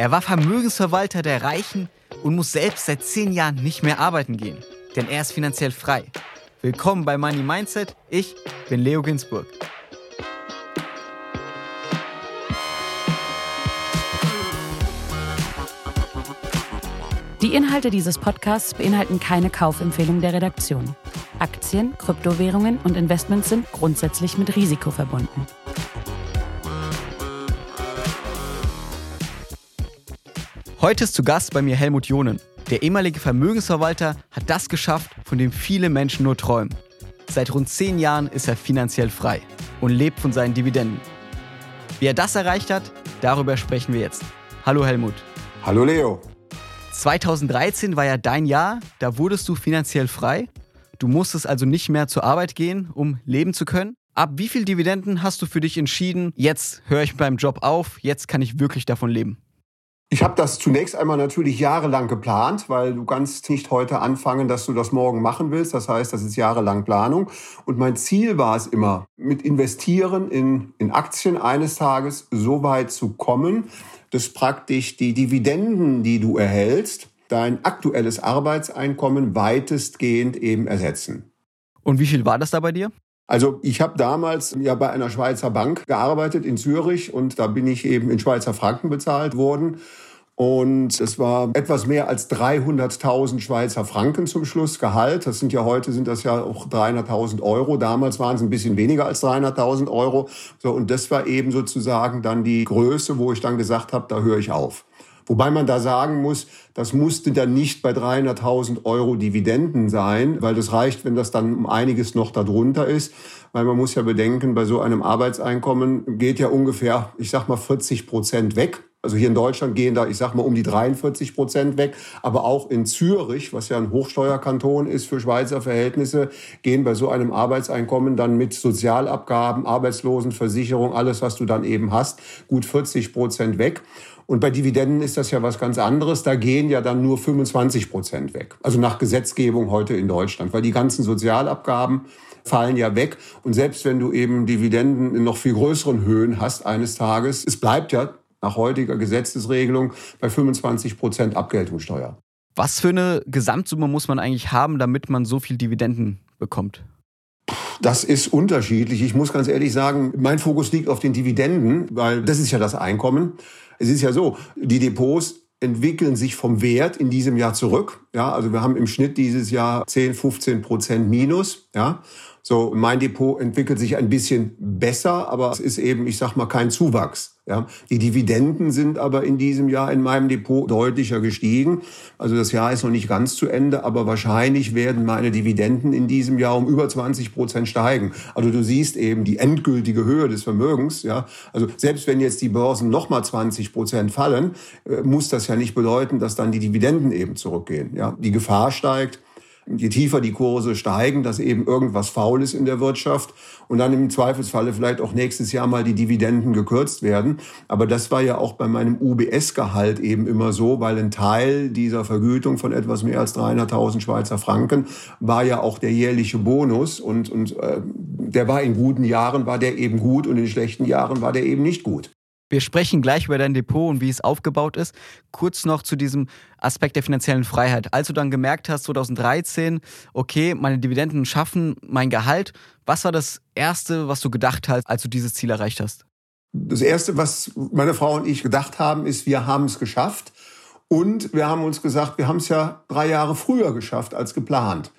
Er war Vermögensverwalter der Reichen und muss selbst seit zehn Jahren nicht mehr arbeiten gehen, denn er ist finanziell frei. Willkommen bei Money Mindset. Ich bin Leo Ginsburg. Die Inhalte dieses Podcasts beinhalten keine Kaufempfehlung der Redaktion. Aktien, Kryptowährungen und Investments sind grundsätzlich mit Risiko verbunden. Heute ist zu Gast bei mir Helmut Jonen. Der ehemalige Vermögensverwalter hat das geschafft, von dem viele Menschen nur träumen. Seit rund zehn Jahren ist er finanziell frei und lebt von seinen Dividenden. Wie er das erreicht hat, darüber sprechen wir jetzt. Hallo Helmut. Hallo Leo. 2013 war ja dein Jahr, da wurdest du finanziell frei. Du musstest also nicht mehr zur Arbeit gehen, um leben zu können. Ab wie viel Dividenden hast du für dich entschieden, jetzt höre ich beim Job auf, jetzt kann ich wirklich davon leben? Ich habe das zunächst einmal natürlich jahrelang geplant, weil du kannst nicht heute anfangen, dass du das morgen machen willst. Das heißt, das ist jahrelang Planung. Und mein Ziel war es immer, mit Investieren in, in Aktien eines Tages so weit zu kommen, dass praktisch die Dividenden, die du erhältst, dein aktuelles Arbeitseinkommen weitestgehend eben ersetzen. Und wie viel war das da bei dir? Also ich habe damals ja bei einer Schweizer Bank gearbeitet in Zürich und da bin ich eben in Schweizer Franken bezahlt worden. Und es war etwas mehr als 300.000 Schweizer Franken zum Schluss Gehalt. Das sind ja heute sind das ja auch 300.000 Euro. Damals waren es ein bisschen weniger als 300.000 Euro. So und das war eben sozusagen dann die Größe, wo ich dann gesagt habe, da höre ich auf. Wobei man da sagen muss, das musste dann nicht bei 300.000 Euro Dividenden sein, weil das reicht, wenn das dann um einiges noch darunter ist. Weil man muss ja bedenken, bei so einem Arbeitseinkommen geht ja ungefähr, ich sag mal, 40 Prozent weg. Also hier in Deutschland gehen da, ich sag mal, um die 43 Prozent weg. Aber auch in Zürich, was ja ein Hochsteuerkanton ist für Schweizer Verhältnisse, gehen bei so einem Arbeitseinkommen dann mit Sozialabgaben, Arbeitslosenversicherung, alles, was du dann eben hast, gut 40 Prozent weg. Und bei Dividenden ist das ja was ganz anderes. Da gehen ja dann nur 25 Prozent weg. Also nach Gesetzgebung heute in Deutschland, weil die ganzen Sozialabgaben fallen ja weg. Und selbst wenn du eben Dividenden in noch viel größeren Höhen hast eines Tages, es bleibt ja nach heutiger Gesetzesregelung bei 25 Prozent Abgeltungssteuer. Was für eine Gesamtsumme muss man eigentlich haben, damit man so viel Dividenden bekommt? Das ist unterschiedlich. Ich muss ganz ehrlich sagen, mein Fokus liegt auf den Dividenden, weil das ist ja das Einkommen. Es ist ja so, die Depots entwickeln sich vom Wert in diesem Jahr zurück. Ja, also wir haben im Schnitt dieses Jahr 10, 15 Prozent Minus. Ja, so, mein Depot entwickelt sich ein bisschen besser, aber es ist eben, ich sag mal, kein Zuwachs. Ja, die Dividenden sind aber in diesem Jahr in meinem Depot deutlicher gestiegen. Also das Jahr ist noch nicht ganz zu Ende, aber wahrscheinlich werden meine Dividenden in diesem Jahr um über 20 Prozent steigen. Also du siehst eben die endgültige Höhe des Vermögens. Ja, also selbst wenn jetzt die Börsen noch mal 20 Prozent fallen, äh, muss das ja nicht bedeuten, dass dann die Dividenden eben zurückgehen. Ja, die Gefahr steigt je tiefer die Kurse steigen, dass eben irgendwas faul ist in der Wirtschaft und dann im Zweifelsfalle vielleicht auch nächstes Jahr mal die Dividenden gekürzt werden. Aber das war ja auch bei meinem UBS-Gehalt eben immer so, weil ein Teil dieser Vergütung von etwas mehr als 300.000 Schweizer Franken war ja auch der jährliche Bonus und, und äh, der war in guten Jahren war der eben gut und in schlechten Jahren war der eben nicht gut. Wir sprechen gleich über dein Depot und wie es aufgebaut ist. Kurz noch zu diesem Aspekt der finanziellen Freiheit. Als du dann gemerkt hast, 2013, okay, meine Dividenden schaffen mein Gehalt, was war das Erste, was du gedacht hast, als du dieses Ziel erreicht hast? Das Erste, was meine Frau und ich gedacht haben, ist, wir haben es geschafft. Und wir haben uns gesagt, wir haben es ja drei Jahre früher geschafft als geplant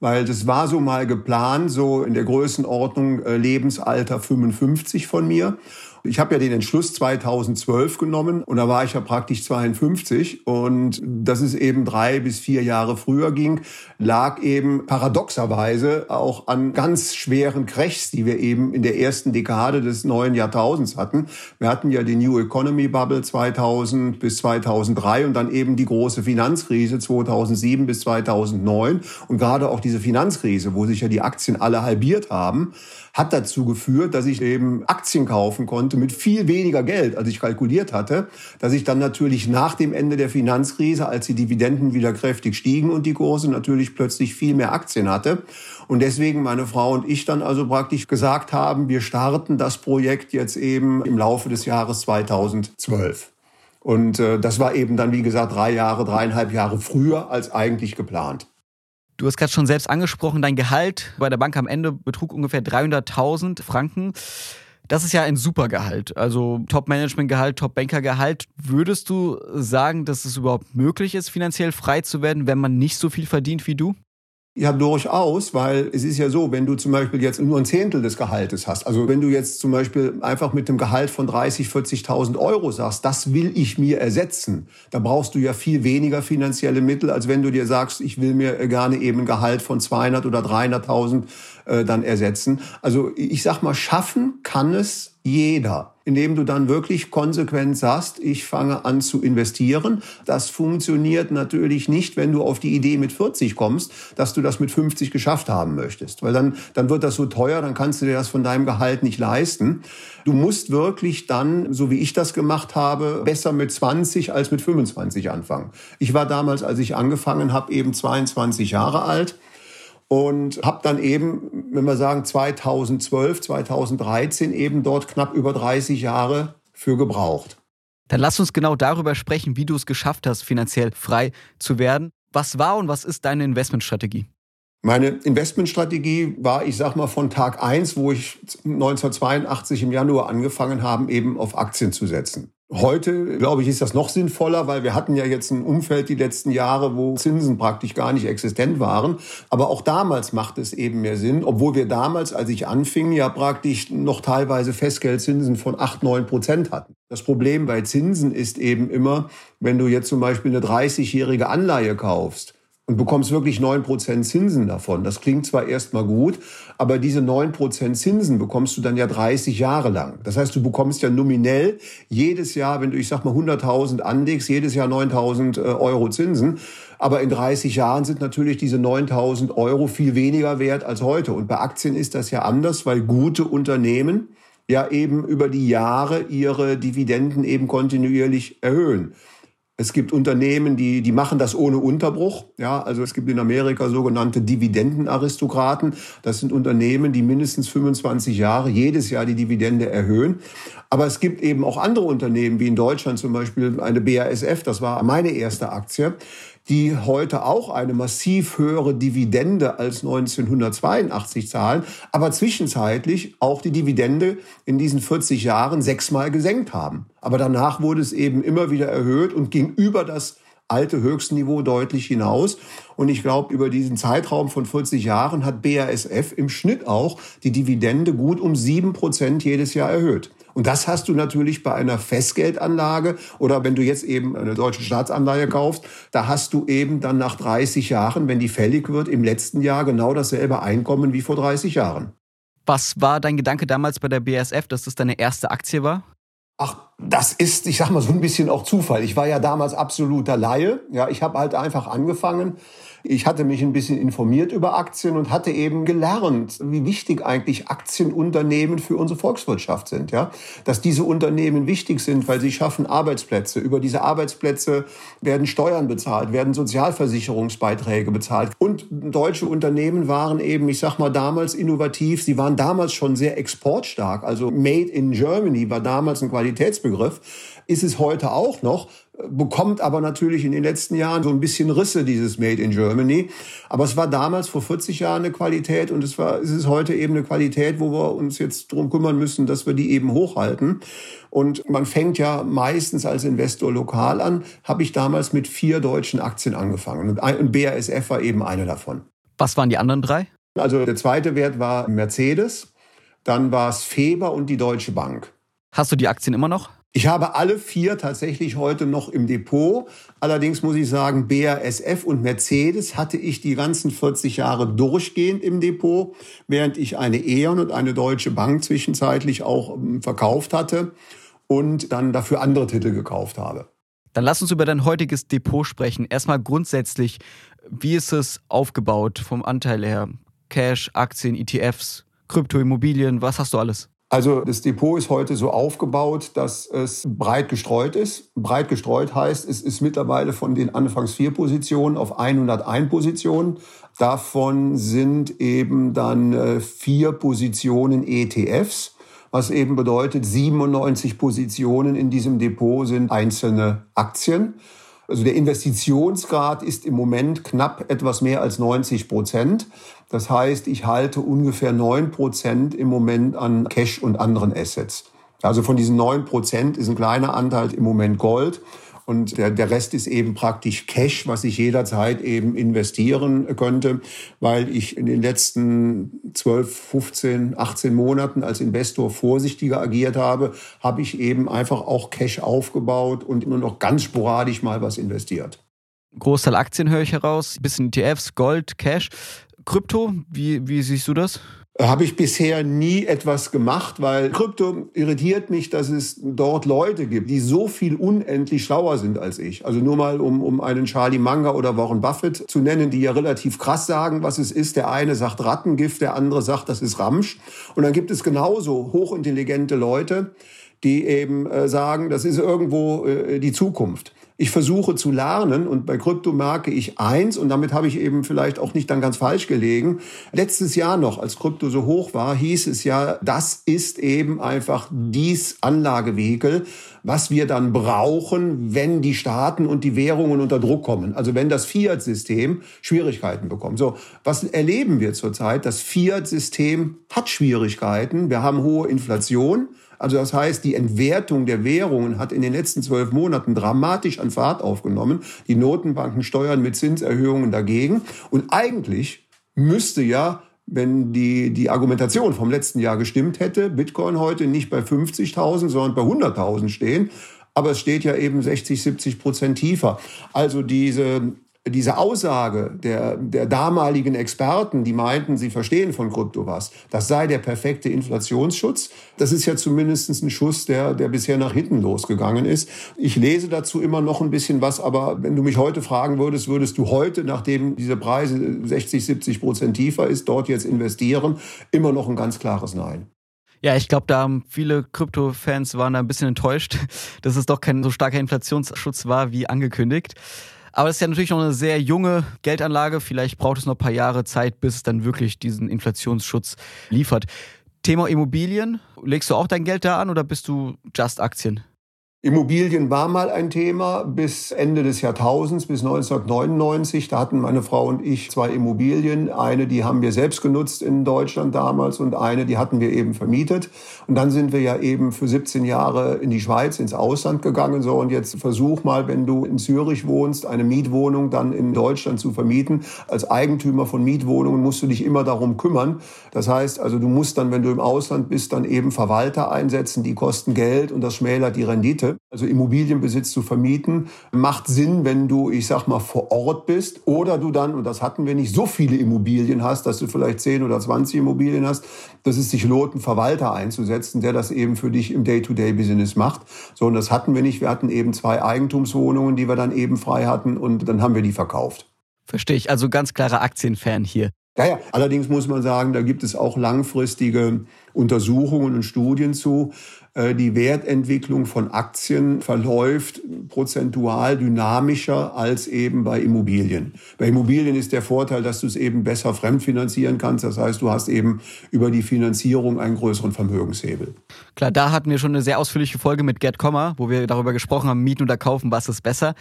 weil das war so mal geplant, so in der Größenordnung äh, Lebensalter 55 von mir. Ich habe ja den Entschluss 2012 genommen und da war ich ja praktisch 52 und dass es eben drei bis vier Jahre früher ging, lag eben paradoxerweise auch an ganz schweren Crashs, die wir eben in der ersten Dekade des neuen Jahrtausends hatten. Wir hatten ja die New Economy Bubble 2000 bis 2003 und dann eben die große Finanzkrise 2007 bis 2009 und gerade auch diese Finanzkrise, wo sich ja die Aktien alle halbiert haben, hat dazu geführt, dass ich eben Aktien kaufen konnte mit viel weniger Geld, als ich kalkuliert hatte, dass ich dann natürlich nach dem Ende der Finanzkrise, als die Dividenden wieder kräftig stiegen und die Kurse natürlich plötzlich viel mehr Aktien hatte. Und deswegen meine Frau und ich dann also praktisch gesagt haben, wir starten das Projekt jetzt eben im Laufe des Jahres 2012. Und äh, das war eben dann, wie gesagt, drei Jahre, dreieinhalb Jahre früher als eigentlich geplant. Du hast gerade schon selbst angesprochen, dein Gehalt bei der Bank am Ende betrug ungefähr 300.000 Franken. Das ist ja ein Supergehalt, also Top-Management-Gehalt, Top-Banker-Gehalt. Würdest du sagen, dass es überhaupt möglich ist, finanziell frei zu werden, wenn man nicht so viel verdient wie du? Ja, durchaus, weil es ist ja so, wenn du zum Beispiel jetzt nur ein Zehntel des Gehaltes hast, also wenn du jetzt zum Beispiel einfach mit dem Gehalt von 30, 40.000 Euro sagst, das will ich mir ersetzen, da brauchst du ja viel weniger finanzielle Mittel, als wenn du dir sagst, ich will mir gerne eben ein Gehalt von 200 oder 300.000 äh, dann ersetzen. Also ich sag mal, schaffen kann es jeder, indem du dann wirklich konsequent sagst, ich fange an zu investieren. Das funktioniert natürlich nicht, wenn du auf die Idee mit 40 kommst, dass du das mit 50 geschafft haben möchtest, weil dann, dann wird das so teuer, dann kannst du dir das von deinem Gehalt nicht leisten. Du musst wirklich dann, so wie ich das gemacht habe, besser mit 20 als mit 25 anfangen. Ich war damals, als ich angefangen habe, eben 22 Jahre alt und habe dann eben, wenn wir sagen 2012, 2013 eben dort knapp über 30 Jahre für gebraucht. Dann lass uns genau darüber sprechen, wie du es geschafft hast, finanziell frei zu werden. Was war und was ist deine Investmentstrategie? Meine Investmentstrategie war, ich sag mal, von Tag eins, wo ich 1982 im Januar angefangen habe, eben auf Aktien zu setzen. Heute, glaube ich, ist das noch sinnvoller, weil wir hatten ja jetzt ein Umfeld die letzten Jahre, wo Zinsen praktisch gar nicht existent waren. Aber auch damals macht es eben mehr Sinn, obwohl wir damals, als ich anfing, ja praktisch noch teilweise Festgeldzinsen von acht neun Prozent hatten. Das Problem bei Zinsen ist eben immer, wenn du jetzt zum Beispiel eine 30-jährige Anleihe kaufst, und bekommst wirklich neun Prozent Zinsen davon. Das klingt zwar erstmal gut, aber diese neun Prozent Zinsen bekommst du dann ja 30 Jahre lang. Das heißt, du bekommst ja nominell jedes Jahr, wenn du, ich sag mal, 100.000 anlegst, jedes Jahr 9.000 äh, Euro Zinsen. Aber in 30 Jahren sind natürlich diese 9.000 Euro viel weniger wert als heute. Und bei Aktien ist das ja anders, weil gute Unternehmen ja eben über die Jahre ihre Dividenden eben kontinuierlich erhöhen. Es gibt Unternehmen, die, die machen das ohne Unterbruch. Ja, also es gibt in Amerika sogenannte Dividendenaristokraten. Das sind Unternehmen, die mindestens 25 Jahre jedes Jahr die Dividende erhöhen. Aber es gibt eben auch andere Unternehmen, wie in Deutschland zum Beispiel eine BASF, das war meine erste Aktie die heute auch eine massiv höhere Dividende als 1982 zahlen, aber zwischenzeitlich auch die Dividende in diesen 40 Jahren sechsmal gesenkt haben. Aber danach wurde es eben immer wieder erhöht und ging über das alte Höchstniveau deutlich hinaus. Und ich glaube, über diesen Zeitraum von 40 Jahren hat BASF im Schnitt auch die Dividende gut um sieben Prozent jedes Jahr erhöht. Und das hast du natürlich bei einer Festgeldanlage oder wenn du jetzt eben eine deutsche Staatsanleihe kaufst, da hast du eben dann nach 30 Jahren, wenn die fällig wird, im letzten Jahr genau dasselbe Einkommen wie vor 30 Jahren. Was war dein Gedanke damals bei der BASF, dass das deine erste Aktie war? Ach, das ist, ich sag mal, so ein bisschen auch Zufall. Ich war ja damals absoluter Laie. Ja, ich habe halt einfach angefangen ich hatte mich ein bisschen informiert über Aktien und hatte eben gelernt, wie wichtig eigentlich Aktienunternehmen für unsere Volkswirtschaft sind, ja. Dass diese Unternehmen wichtig sind, weil sie schaffen Arbeitsplätze. Über diese Arbeitsplätze werden Steuern bezahlt, werden Sozialversicherungsbeiträge bezahlt. Und deutsche Unternehmen waren eben, ich sag mal, damals innovativ. Sie waren damals schon sehr exportstark. Also Made in Germany war damals ein Qualitätsbegriff ist es heute auch noch, bekommt aber natürlich in den letzten Jahren so ein bisschen Risse, dieses Made in Germany. Aber es war damals vor 40 Jahren eine Qualität und es war, es ist heute eben eine Qualität, wo wir uns jetzt drum kümmern müssen, dass wir die eben hochhalten. Und man fängt ja meistens als Investor lokal an, habe ich damals mit vier deutschen Aktien angefangen und BASF war eben eine davon. Was waren die anderen drei? Also der zweite Wert war Mercedes, dann war es Feber und die Deutsche Bank. Hast du die Aktien immer noch? Ich habe alle vier tatsächlich heute noch im Depot. Allerdings muss ich sagen, BASF und Mercedes hatte ich die ganzen 40 Jahre durchgehend im Depot, während ich eine E.ON und eine Deutsche Bank zwischenzeitlich auch ähm, verkauft hatte und dann dafür andere Titel gekauft habe. Dann lass uns über dein heutiges Depot sprechen. Erstmal grundsätzlich, wie ist es aufgebaut vom Anteil her? Cash, Aktien, ETFs, Kryptoimmobilien, was hast du alles? Also das Depot ist heute so aufgebaut, dass es breit gestreut ist. Breit gestreut heißt, es ist mittlerweile von den anfangs vier Positionen auf 101 Positionen. Davon sind eben dann äh, vier Positionen ETFs. was eben bedeutet, 97 Positionen in diesem Depot sind einzelne Aktien. Also der Investitionsgrad ist im Moment knapp etwas mehr als 90 Prozent. Das heißt, ich halte ungefähr 9 Prozent im Moment an Cash und anderen Assets. Also von diesen 9 Prozent ist ein kleiner Anteil im Moment Gold. Und der, der Rest ist eben praktisch Cash, was ich jederzeit eben investieren könnte, weil ich in den letzten 12, 15, 18 Monaten als Investor vorsichtiger agiert habe, habe ich eben einfach auch Cash aufgebaut und nur noch ganz sporadisch mal was investiert. Großteil Aktien höre ich heraus, bisschen ETFs, Gold, Cash. Krypto, wie, wie siehst du das? Habe ich bisher nie etwas gemacht, weil Krypto irritiert mich, dass es dort Leute gibt, die so viel unendlich schlauer sind als ich. Also nur mal, um, um einen Charlie Munger oder Warren Buffett zu nennen, die ja relativ krass sagen, was es ist. Der eine sagt Rattengift, der andere sagt, das ist Ramsch. Und dann gibt es genauso hochintelligente Leute, die eben äh, sagen, das ist irgendwo äh, die Zukunft. Ich versuche zu lernen und bei Krypto merke ich eins und damit habe ich eben vielleicht auch nicht dann ganz falsch gelegen. Letztes Jahr noch, als Krypto so hoch war, hieß es ja, das ist eben einfach dies Anlagevehikel, was wir dann brauchen, wenn die Staaten und die Währungen unter Druck kommen. Also wenn das Fiat-System Schwierigkeiten bekommt. So, was erleben wir zurzeit? Das Fiat-System hat Schwierigkeiten. Wir haben hohe Inflation. Also das heißt, die Entwertung der Währungen hat in den letzten zwölf Monaten dramatisch an Fahrt aufgenommen. Die Notenbanken steuern mit Zinserhöhungen dagegen. Und eigentlich müsste ja wenn die, die Argumentation vom letzten Jahr gestimmt hätte, Bitcoin heute nicht bei 50.000, sondern bei 100.000 stehen. Aber es steht ja eben 60, 70 Prozent tiefer. Also diese diese Aussage der, der damaligen Experten, die meinten, sie verstehen von Krypto was, das sei der perfekte Inflationsschutz, das ist ja zumindest ein Schuss, der, der bisher nach hinten losgegangen ist. Ich lese dazu immer noch ein bisschen was, aber wenn du mich heute fragen würdest, würdest du heute, nachdem diese Preise 60, 70 Prozent tiefer ist, dort jetzt investieren, immer noch ein ganz klares Nein. Ja, ich glaube, da haben viele Krypto-Fans waren da ein bisschen enttäuscht, dass es doch kein so starker Inflationsschutz war wie angekündigt. Aber es ist ja natürlich noch eine sehr junge Geldanlage. Vielleicht braucht es noch ein paar Jahre Zeit, bis es dann wirklich diesen Inflationsschutz liefert. Thema Immobilien, legst du auch dein Geld da an oder bist du just Aktien? Immobilien war mal ein Thema bis Ende des Jahrtausends, bis 1999. Da hatten meine Frau und ich zwei Immobilien. Eine, die haben wir selbst genutzt in Deutschland damals und eine, die hatten wir eben vermietet. Und dann sind wir ja eben für 17 Jahre in die Schweiz, ins Ausland gegangen. So, und jetzt versuch mal, wenn du in Zürich wohnst, eine Mietwohnung dann in Deutschland zu vermieten. Als Eigentümer von Mietwohnungen musst du dich immer darum kümmern. Das heißt also, du musst dann, wenn du im Ausland bist, dann eben Verwalter einsetzen. Die kosten Geld und das schmälert die Rendite. Also Immobilienbesitz zu vermieten, macht Sinn, wenn du, ich sag mal, vor Ort bist oder du dann, und das hatten wir nicht, so viele Immobilien hast, dass du vielleicht 10 oder 20 Immobilien hast, dass es sich lohnt, einen Verwalter einzusetzen, der das eben für dich im Day-to-Day-Business macht. So, und das hatten wir nicht. Wir hatten eben zwei Eigentumswohnungen, die wir dann eben frei hatten und dann haben wir die verkauft. Verstehe ich. Also ganz klarer Aktienfan hier. Ja, ja. Allerdings muss man sagen, da gibt es auch langfristige Untersuchungen und Studien zu. Äh, die Wertentwicklung von Aktien verläuft prozentual dynamischer als eben bei Immobilien. Bei Immobilien ist der Vorteil, dass du es eben besser fremdfinanzieren kannst. Das heißt, du hast eben über die Finanzierung einen größeren Vermögenshebel. Klar, da hatten wir schon eine sehr ausführliche Folge mit Gerd Kommer, wo wir darüber gesprochen haben, mieten oder kaufen, was ist besser.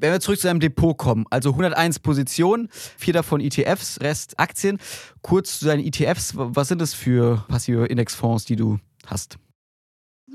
Wenn wir zurück zu einem Depot kommen, also 101 Positionen, vier davon ETFs, Rest Aktien. Kurz zu deinen ETFs, was sind das für passive Indexfonds, die du hast?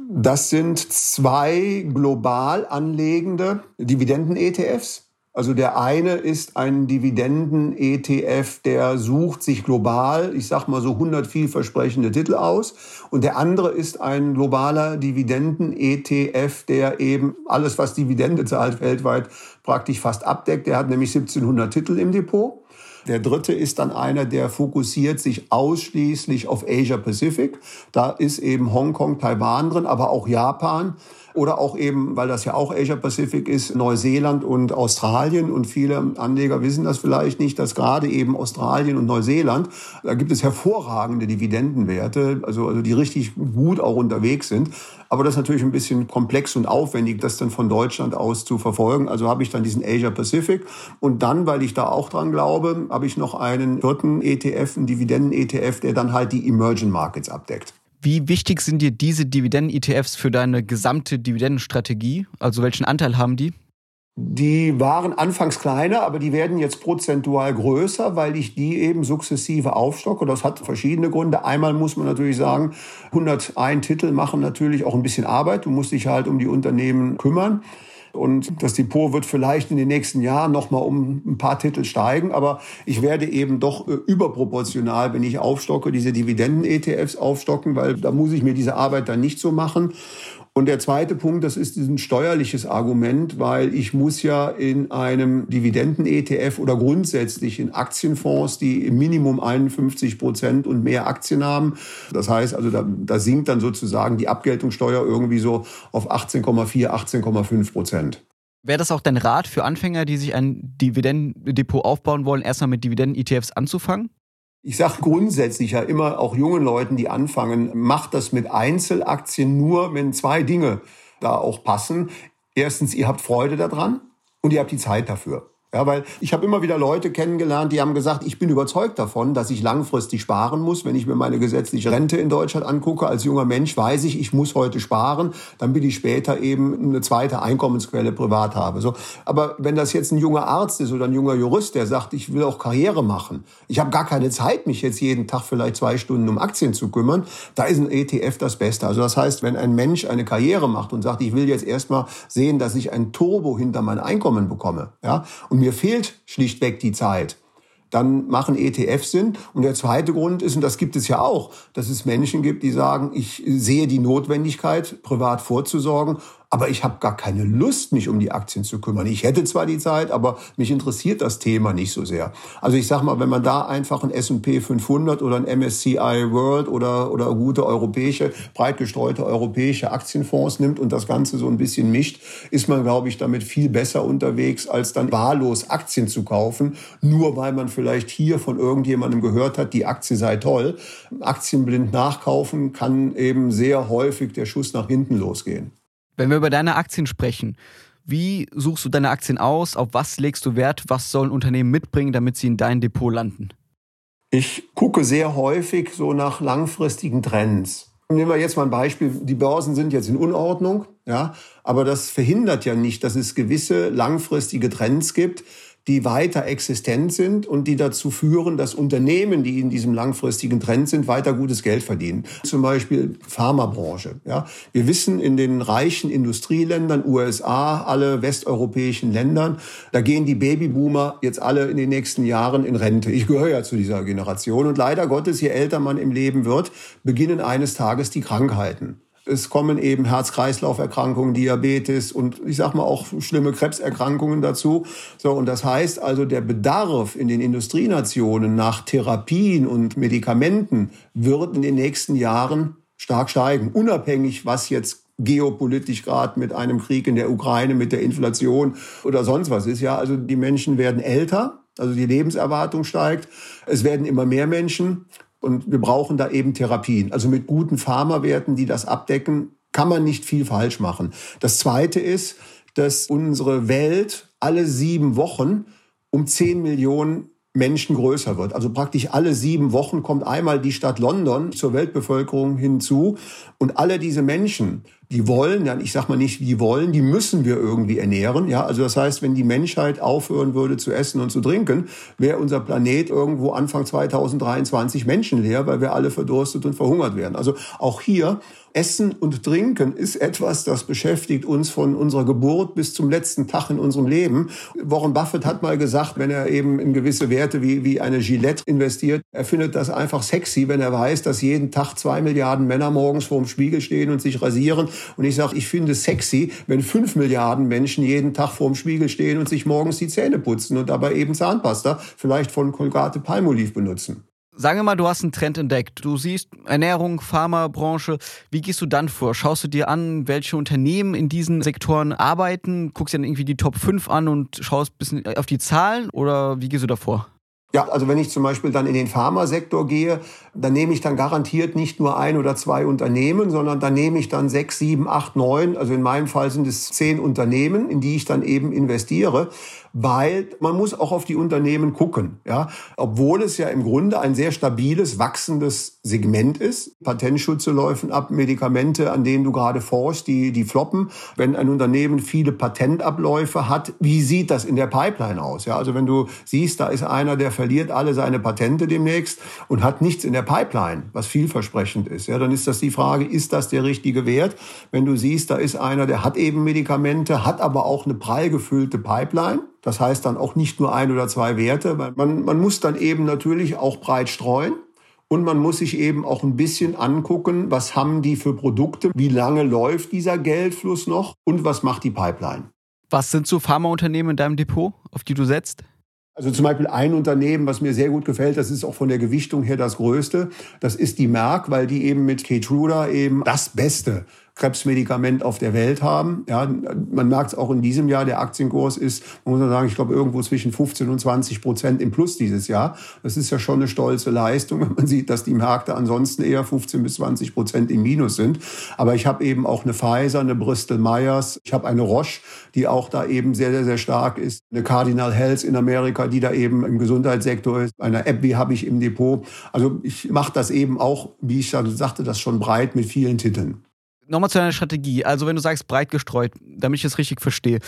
Das sind zwei global anlegende Dividenden-ETFs. Also der eine ist ein Dividenden-ETF, der sucht sich global, ich sag mal so 100 vielversprechende Titel aus. Und der andere ist ein globaler Dividenden-ETF, der eben alles, was Dividende zahlt, weltweit praktisch fast abdeckt. Der hat nämlich 1700 Titel im Depot. Der dritte ist dann einer, der fokussiert sich ausschließlich auf Asia Pacific. Da ist eben Hongkong, Taiwan drin, aber auch Japan. Oder auch eben, weil das ja auch Asia Pacific ist, Neuseeland und Australien. Und viele Anleger wissen das vielleicht nicht, dass gerade eben Australien und Neuseeland, da gibt es hervorragende Dividendenwerte, also, also die richtig gut auch unterwegs sind. Aber das ist natürlich ein bisschen komplex und aufwendig, das dann von Deutschland aus zu verfolgen. Also habe ich dann diesen Asia Pacific. Und dann, weil ich da auch dran glaube, habe ich noch einen vierten ETF, einen Dividenden-ETF, der dann halt die Emerging Markets abdeckt. Wie wichtig sind dir diese Dividenden-ETFs für deine gesamte Dividendenstrategie? Also welchen Anteil haben die? Die waren anfangs kleiner, aber die werden jetzt prozentual größer, weil ich die eben sukzessive aufstocke. Das hat verschiedene Gründe. Einmal muss man natürlich sagen, 101 Titel machen natürlich auch ein bisschen Arbeit. Du musst dich halt um die Unternehmen kümmern. Und das Depot wird vielleicht in den nächsten Jahren noch mal um ein paar Titel steigen, aber ich werde eben doch äh, überproportional, wenn ich aufstocke, diese Dividenden-ETFs aufstocken, weil da muss ich mir diese Arbeit dann nicht so machen. Und der zweite Punkt, das ist ein steuerliches Argument, weil ich muss ja in einem Dividenden-ETF oder grundsätzlich in Aktienfonds, die im Minimum 51 Prozent und mehr Aktien haben. Das heißt also, da, da sinkt dann sozusagen die Abgeltungssteuer irgendwie so auf 18,4, 18,5 Prozent. Wäre das auch dein Rat für Anfänger, die sich ein Dividendendepot aufbauen wollen, erstmal mit Dividenden-ETFs anzufangen? Ich sage grundsätzlich ja immer auch jungen Leuten, die anfangen, macht das mit Einzelaktien nur, wenn zwei Dinge da auch passen. Erstens, ihr habt Freude daran und ihr habt die Zeit dafür. Ja, weil ich habe immer wieder Leute kennengelernt, die haben gesagt, ich bin überzeugt davon, dass ich langfristig sparen muss. Wenn ich mir meine gesetzliche Rente in Deutschland angucke, als junger Mensch weiß ich, ich muss heute sparen, damit ich später eben eine zweite Einkommensquelle privat habe. So, aber wenn das jetzt ein junger Arzt ist oder ein junger Jurist, der sagt, ich will auch Karriere machen, ich habe gar keine Zeit, mich jetzt jeden Tag vielleicht zwei Stunden um Aktien zu kümmern, da ist ein ETF das Beste. Also das heißt, wenn ein Mensch eine Karriere macht und sagt, ich will jetzt erstmal sehen, dass ich ein Turbo hinter mein Einkommen bekomme, ja, und mir fehlt schlichtweg die Zeit, dann machen ETFs Sinn. Und der zweite Grund ist, und das gibt es ja auch, dass es Menschen gibt, die sagen, ich sehe die Notwendigkeit, privat vorzusorgen aber ich habe gar keine Lust, mich um die Aktien zu kümmern. Ich hätte zwar die Zeit, aber mich interessiert das Thema nicht so sehr. Also ich sage mal, wenn man da einfach ein S&P 500 oder ein MSCI World oder, oder gute europäische, breit gestreute europäische Aktienfonds nimmt und das Ganze so ein bisschen mischt, ist man, glaube ich, damit viel besser unterwegs, als dann wahllos Aktien zu kaufen, nur weil man vielleicht hier von irgendjemandem gehört hat, die Aktie sei toll. Aktien blind nachkaufen kann eben sehr häufig der Schuss nach hinten losgehen. Wenn wir über deine Aktien sprechen, wie suchst du deine Aktien aus? Auf was legst du Wert? Was sollen Unternehmen mitbringen, damit sie in dein Depot landen? Ich gucke sehr häufig so nach langfristigen Trends. Nehmen wir jetzt mal ein Beispiel. Die Börsen sind jetzt in Unordnung, ja, aber das verhindert ja nicht, dass es gewisse langfristige Trends gibt, die weiter existent sind und die dazu führen, dass Unternehmen, die in diesem langfristigen Trend sind, weiter gutes Geld verdienen. Zum Beispiel Pharmabranche. Ja, wir wissen in den reichen Industrieländern, USA, alle westeuropäischen Ländern, da gehen die Babyboomer jetzt alle in den nächsten Jahren in Rente. Ich gehöre ja zu dieser Generation und leider Gottes, je älter man im Leben wird, beginnen eines Tages die Krankheiten. Es kommen eben Herz-Kreislauf-Erkrankungen, Diabetes und ich sag mal auch schlimme Krebserkrankungen dazu. So und das heißt also der Bedarf in den Industrienationen nach Therapien und Medikamenten wird in den nächsten Jahren stark steigen, unabhängig was jetzt geopolitisch gerade mit einem Krieg in der Ukraine, mit der Inflation oder sonst was ist. Ja, also die Menschen werden älter, also die Lebenserwartung steigt. Es werden immer mehr Menschen. Und wir brauchen da eben Therapien. Also mit guten Pharmawerten, die das abdecken, kann man nicht viel falsch machen. Das Zweite ist, dass unsere Welt alle sieben Wochen um zehn Millionen Menschen größer wird. Also praktisch alle sieben Wochen kommt einmal die Stadt London zur Weltbevölkerung hinzu. Und alle diese Menschen, die wollen, ja, ich sag mal nicht, die wollen, die müssen wir irgendwie ernähren. Ja, also das heißt, wenn die Menschheit aufhören würde zu essen und zu trinken, wäre unser Planet irgendwo Anfang 2023 menschenleer, weil wir alle verdurstet und verhungert werden. Also auch hier Essen und Trinken ist etwas, das beschäftigt uns von unserer Geburt bis zum letzten Tag in unserem Leben. Warren Buffett hat mal gesagt, wenn er eben in gewisse Werte wie, wie eine Gillette investiert, er findet das einfach sexy, wenn er weiß, dass jeden Tag zwei Milliarden Männer morgens vor dem Spiegel stehen und sich rasieren. Und ich sage, ich finde es sexy, wenn fünf Milliarden Menschen jeden Tag vor dem Spiegel stehen und sich morgens die Zähne putzen und dabei eben Zahnpasta, vielleicht von Colgate Palmolive benutzen. Sagen wir mal, du hast einen Trend entdeckt. Du siehst Ernährung, Pharmabranche. Wie gehst du dann vor? Schaust du dir an, welche Unternehmen in diesen Sektoren arbeiten? Guckst dir dann irgendwie die Top 5 an und schaust ein bisschen auf die Zahlen? Oder wie gehst du davor? Ja, also wenn ich zum Beispiel dann in den Pharmasektor gehe, dann nehme ich dann garantiert nicht nur ein oder zwei Unternehmen, sondern dann nehme ich dann sechs, sieben, acht, neun, also in meinem Fall sind es zehn Unternehmen, in die ich dann eben investiere. Weil man muss auch auf die Unternehmen gucken, ja, obwohl es ja im Grunde ein sehr stabiles, wachsendes Segment ist. Patentschutze laufen ab, Medikamente, an denen du gerade forschst, die, die floppen. Wenn ein Unternehmen viele Patentabläufe hat, wie sieht das in der Pipeline aus? Ja, also wenn du siehst, da ist einer, der verliert alle seine Patente demnächst und hat nichts in der Pipeline, was vielversprechend ist, ja, dann ist das die Frage, ist das der richtige Wert? Wenn du siehst, da ist einer, der hat eben Medikamente, hat aber auch eine prall gefüllte Pipeline. Das heißt dann auch nicht nur ein oder zwei Werte. Man, man muss dann eben natürlich auch breit streuen. Und man muss sich eben auch ein bisschen angucken, was haben die für Produkte, wie lange läuft dieser Geldfluss noch und was macht die Pipeline. Was sind so Pharmaunternehmen in deinem Depot, auf die du setzt? Also zum Beispiel ein Unternehmen, was mir sehr gut gefällt, das ist auch von der Gewichtung her das größte, das ist die Merck, weil die eben mit Keytruda eben das Beste Krebsmedikament auf der Welt haben. Ja, man merkt es auch in diesem Jahr, der Aktienkurs ist, man muss sagen, ich glaube irgendwo zwischen 15 und 20 Prozent im Plus dieses Jahr. Das ist ja schon eine stolze Leistung, wenn man sieht, dass die Märkte ansonsten eher 15 bis 20 Prozent im Minus sind. Aber ich habe eben auch eine Pfizer, eine Bristol Myers, ich habe eine Roche, die auch da eben sehr, sehr, sehr stark ist. Eine Cardinal Health in Amerika, die da eben im Gesundheitssektor ist. Eine App, wie habe ich im Depot. Also ich mache das eben auch, wie ich schon sagte, das schon breit mit vielen Titeln. Nochmal zu deiner Strategie. Also, wenn du sagst, breit gestreut, damit ich das richtig verstehe.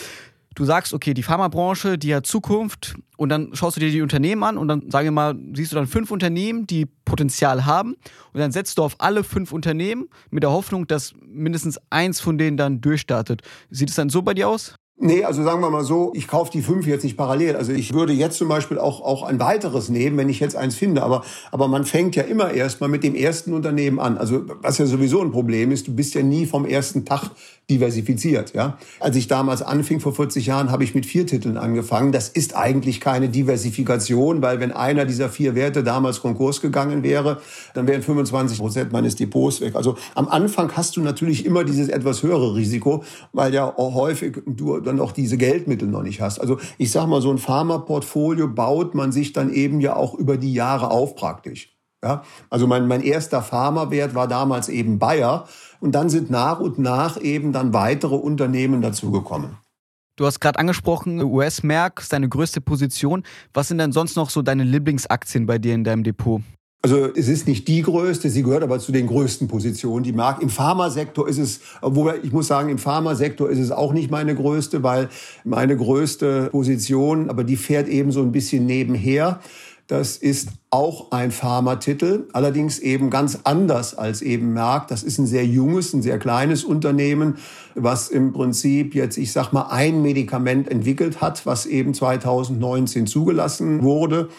Du sagst, okay, die Pharmabranche, die hat Zukunft und dann schaust du dir die Unternehmen an und dann, sagen wir mal, siehst du dann fünf Unternehmen, die Potenzial haben und dann setzt du auf alle fünf Unternehmen mit der Hoffnung, dass mindestens eins von denen dann durchstartet. Sieht es dann so bei dir aus? Nee, also sagen wir mal so, ich kaufe die fünf jetzt nicht parallel. Also ich würde jetzt zum Beispiel auch, auch ein weiteres nehmen, wenn ich jetzt eins finde. Aber, aber man fängt ja immer erst mal mit dem ersten Unternehmen an. Also was ja sowieso ein Problem ist, du bist ja nie vom ersten Tag diversifiziert. Ja? Als ich damals anfing, vor 40 Jahren, habe ich mit vier Titeln angefangen. Das ist eigentlich keine Diversifikation, weil wenn einer dieser vier Werte damals Konkurs gegangen wäre, dann wären 25 Prozent meines Depots weg. Also am Anfang hast du natürlich immer dieses etwas höhere Risiko, weil ja auch häufig du dann auch diese Geldmittel noch nicht hast. Also ich sag mal, so ein Pharmaportfolio baut man sich dann eben ja auch über die Jahre auf praktisch. Ja, also mein, mein erster Pharmawert war damals eben Bayer. Und dann sind nach und nach eben dann weitere Unternehmen dazugekommen. Du hast gerade angesprochen, US-Merck ist deine größte Position. Was sind denn sonst noch so deine Lieblingsaktien bei dir in deinem Depot? Also es ist nicht die größte, sie gehört aber zu den größten Positionen. Die Mark im Pharmasektor ist es, obwohl ich muss sagen, im Pharmasektor ist es auch nicht meine größte, weil meine größte Position, aber die fährt eben so ein bisschen nebenher. Das ist auch ein Pharmatitel, allerdings eben ganz anders als eben Merck. Das ist ein sehr junges, ein sehr kleines Unternehmen, was im Prinzip jetzt, ich sag mal, ein Medikament entwickelt hat, was eben 2019 zugelassen wurde.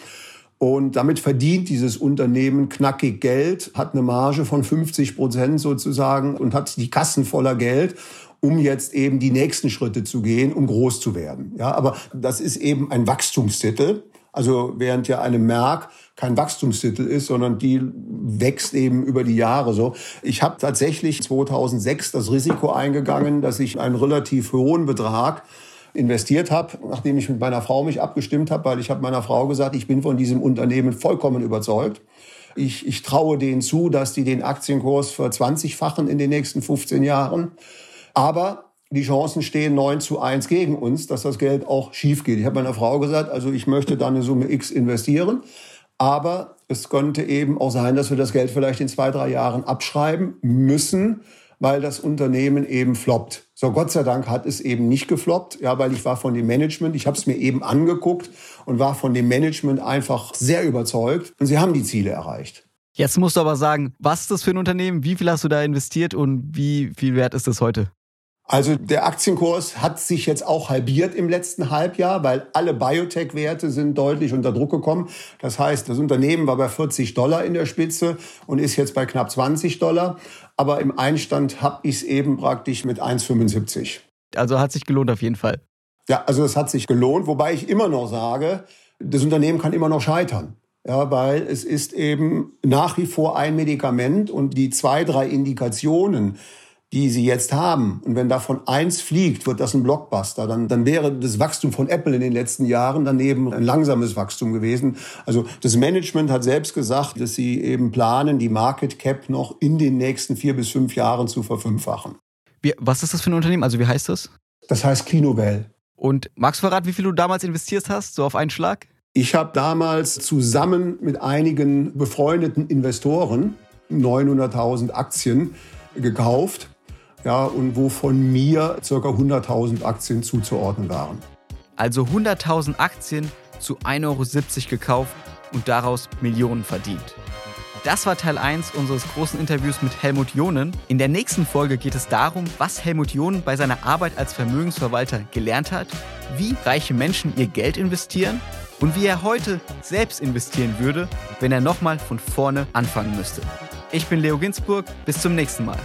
Und damit verdient dieses Unternehmen knackig Geld, hat eine Marge von 50 Prozent sozusagen und hat die Kassen voller Geld um jetzt eben die nächsten Schritte zu gehen, um groß zu werden. Ja, aber das ist eben ein Wachstumstitel. Also während ja eine Merck kein Wachstumstitel ist, sondern die wächst eben über die Jahre so. Ich habe tatsächlich 2006 das Risiko eingegangen, dass ich einen relativ hohen Betrag investiert habe, nachdem ich mit meiner Frau mich abgestimmt habe, weil ich habe meiner Frau gesagt, ich bin von diesem Unternehmen vollkommen überzeugt. Ich, ich traue denen zu, dass die den Aktienkurs verzwanzigfachen in den nächsten 15 Jahren. Aber die Chancen stehen 9 zu 1 gegen uns, dass das Geld auch schief geht. Ich habe meiner Frau gesagt, also ich möchte da eine Summe X investieren, aber es könnte eben auch sein, dass wir das Geld vielleicht in zwei, drei Jahren abschreiben müssen, weil das Unternehmen eben floppt. So, Gott sei Dank hat es eben nicht gefloppt, ja, weil ich war von dem Management, ich habe es mir eben angeguckt und war von dem Management einfach sehr überzeugt und sie haben die Ziele erreicht. Jetzt musst du aber sagen, was ist das für ein Unternehmen, wie viel hast du da investiert und wie viel wert ist das heute? Also der Aktienkurs hat sich jetzt auch halbiert im letzten Halbjahr, weil alle Biotech-Werte sind deutlich unter Druck gekommen. Das heißt, das Unternehmen war bei 40 Dollar in der Spitze und ist jetzt bei knapp 20 Dollar. Aber im Einstand habe ich es eben praktisch mit 1,75. Also hat sich gelohnt auf jeden Fall. Ja, also es hat sich gelohnt, wobei ich immer noch sage, das Unternehmen kann immer noch scheitern. Ja, weil es ist eben nach wie vor ein Medikament und die zwei, drei Indikationen, die sie jetzt haben, und wenn davon eins fliegt, wird das ein Blockbuster, dann, dann wäre das Wachstum von Apple in den letzten Jahren daneben ein langsames Wachstum gewesen. Also das Management hat selbst gesagt, dass sie eben planen, die Market Cap noch in den nächsten vier bis fünf Jahren zu verfünffachen. Wie, was ist das für ein Unternehmen? Also wie heißt das? Das heißt Clinovel. Und magst du verraten, wie viel du damals investiert hast, so auf einen Schlag? Ich habe damals zusammen mit einigen befreundeten Investoren 900.000 Aktien gekauft, ja, und wovon mir ca. 100.000 Aktien zuzuordnen waren. Also 100.000 Aktien zu 1,70 Euro gekauft und daraus Millionen verdient. Das war Teil 1 unseres großen Interviews mit Helmut Jonen. In der nächsten Folge geht es darum, was Helmut Jonen bei seiner Arbeit als Vermögensverwalter gelernt hat, wie reiche Menschen ihr Geld investieren und wie er heute selbst investieren würde, wenn er nochmal von vorne anfangen müsste. Ich bin Leo Ginsburg, bis zum nächsten Mal.